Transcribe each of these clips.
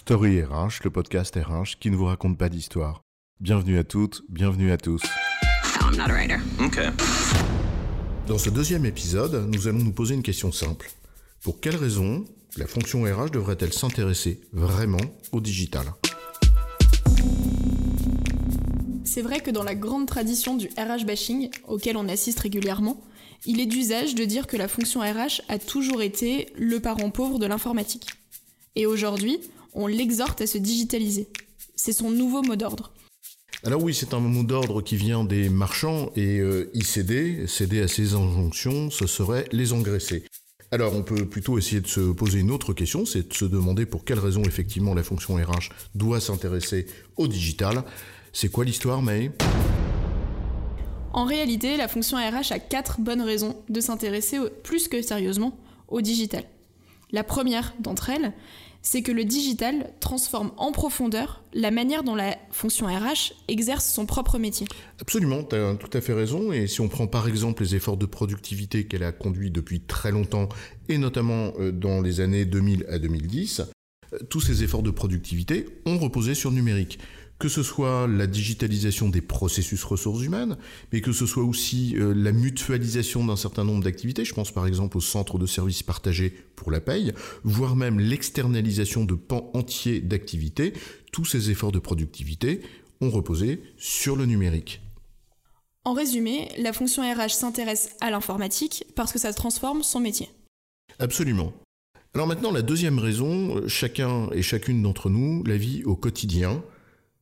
Story RH, le podcast RH qui ne vous raconte pas d'histoire. Bienvenue à toutes, bienvenue à tous. Dans ce deuxième épisode, nous allons nous poser une question simple. Pour quelles raisons la fonction RH devrait-elle s'intéresser vraiment au digital? C'est vrai que dans la grande tradition du RH bashing, auquel on assiste régulièrement, il est d'usage de dire que la fonction RH a toujours été le parent pauvre de l'informatique. Et aujourd'hui, on l'exhorte à se digitaliser. C'est son nouveau mot d'ordre. Alors oui, c'est un mot d'ordre qui vient des marchands et euh, y céder, céder à ces injonctions, ce serait les engraisser. Alors on peut plutôt essayer de se poser une autre question, c'est de se demander pour quelle raison effectivement la fonction RH doit s'intéresser au digital. C'est quoi l'histoire, May? En réalité, la fonction RH a quatre bonnes raisons de s'intéresser plus que sérieusement au digital. La première d'entre elles, c'est que le digital transforme en profondeur la manière dont la fonction RH exerce son propre métier. Absolument, tu as tout à fait raison. Et si on prend par exemple les efforts de productivité qu'elle a conduits depuis très longtemps, et notamment euh, dans les années 2000 à 2010, euh, tous ces efforts de productivité ont reposé sur le numérique que ce soit la digitalisation des processus ressources humaines, mais que ce soit aussi euh, la mutualisation d'un certain nombre d'activités, je pense par exemple au centre de services partagés pour la paye, voire même l'externalisation de pans entiers d'activités, tous ces efforts de productivité ont reposé sur le numérique. En résumé, la fonction RH s'intéresse à l'informatique parce que ça transforme son métier. Absolument. Alors maintenant, la deuxième raison, chacun et chacune d'entre nous la vit au quotidien,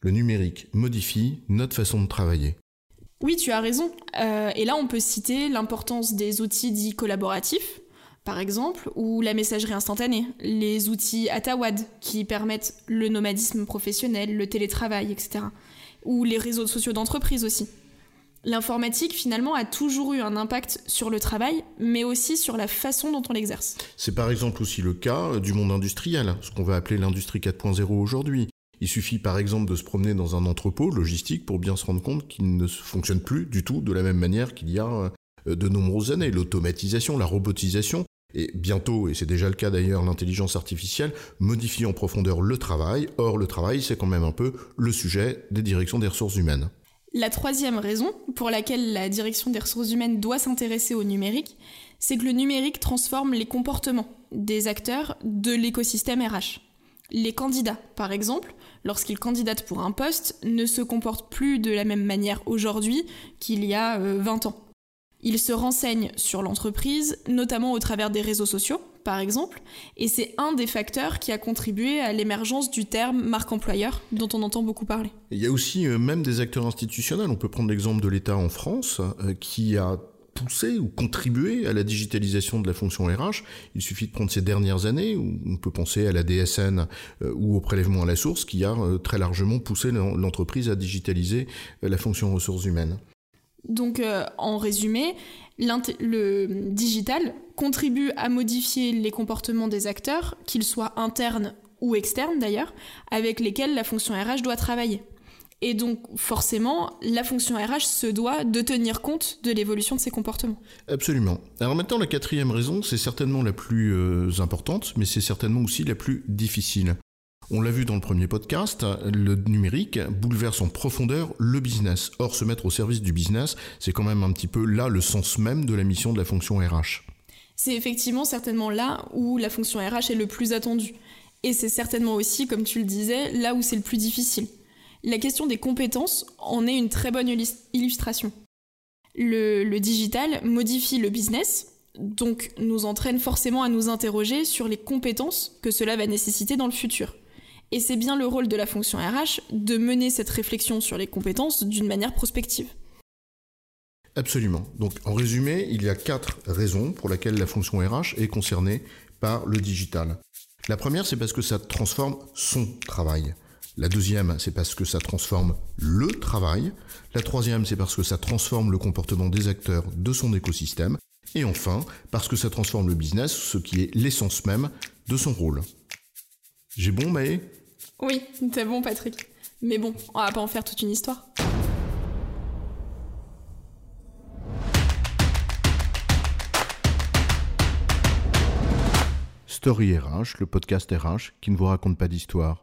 le numérique modifie notre façon de travailler. Oui, tu as raison. Euh, et là, on peut citer l'importance des outils dits collaboratifs, par exemple, ou la messagerie instantanée, les outils Atawad qui permettent le nomadisme professionnel, le télétravail, etc. Ou les réseaux sociaux d'entreprise aussi. L'informatique, finalement, a toujours eu un impact sur le travail, mais aussi sur la façon dont on l'exerce. C'est par exemple aussi le cas du monde industriel, ce qu'on va appeler l'industrie 4.0 aujourd'hui. Il suffit par exemple de se promener dans un entrepôt logistique pour bien se rendre compte qu'il ne fonctionne plus du tout de la même manière qu'il y a euh, de nombreuses années. L'automatisation, la robotisation, et bientôt, et c'est déjà le cas d'ailleurs, l'intelligence artificielle modifie en profondeur le travail. Or, le travail, c'est quand même un peu le sujet des directions des ressources humaines. La troisième raison pour laquelle la direction des ressources humaines doit s'intéresser au numérique, c'est que le numérique transforme les comportements des acteurs de l'écosystème RH. Les candidats, par exemple, lorsqu'ils candidatent pour un poste, ne se comportent plus de la même manière aujourd'hui qu'il y a 20 euh, ans. Ils se renseignent sur l'entreprise, notamment au travers des réseaux sociaux, par exemple, et c'est un des facteurs qui a contribué à l'émergence du terme marque employeur, dont on entend beaucoup parler. Il y a aussi euh, même des acteurs institutionnels, on peut prendre l'exemple de l'État en France, euh, qui a poussé ou contribué à la digitalisation de la fonction RH. Il suffit de prendre ces dernières années, où on peut penser à la DSN euh, ou au prélèvement à la source, qui a euh, très largement poussé l'entreprise à digitaliser euh, la fonction ressources humaines. Donc, en résumé, le digital contribue à modifier les comportements des acteurs, qu'ils soient internes ou externes d'ailleurs, avec lesquels la fonction RH doit travailler. Et donc, forcément, la fonction RH se doit de tenir compte de l'évolution de ses comportements. Absolument. Alors maintenant, la quatrième raison, c'est certainement la plus euh, importante, mais c'est certainement aussi la plus difficile. On l'a vu dans le premier podcast, le numérique bouleverse en profondeur le business. Or, se mettre au service du business, c'est quand même un petit peu là le sens même de la mission de la fonction RH. C'est effectivement certainement là où la fonction RH est le plus attendue. Et c'est certainement aussi, comme tu le disais, là où c'est le plus difficile. La question des compétences en est une très bonne illustration. Le, digital modifie le business, donc nous entraîne forcément à nous interroger sur les compétences que cela va nécessiter dans le futur. Et c'est bien le rôle de la fonction RH de mener cette réflexion sur les compétences d'une manière prospective. Absolument. Donc en résumé, il y a quatre raisons pour lesquelles la fonction RH est concernée par le digital. La première, c'est parce que ça transforme son travail. La deuxième, c'est parce que ça transforme le travail. La troisième, c'est parce que ça transforme le comportement des acteurs de son écosystème. Et enfin, parce que ça transforme le business, ce qui est l'essence même de son rôle. J'ai bon, Maë? Oui, t'es bon, Patrick. Mais bon, on va pas en faire toute une histoire. Story RH, le podcast RH qui ne vous raconte pas d'histoire.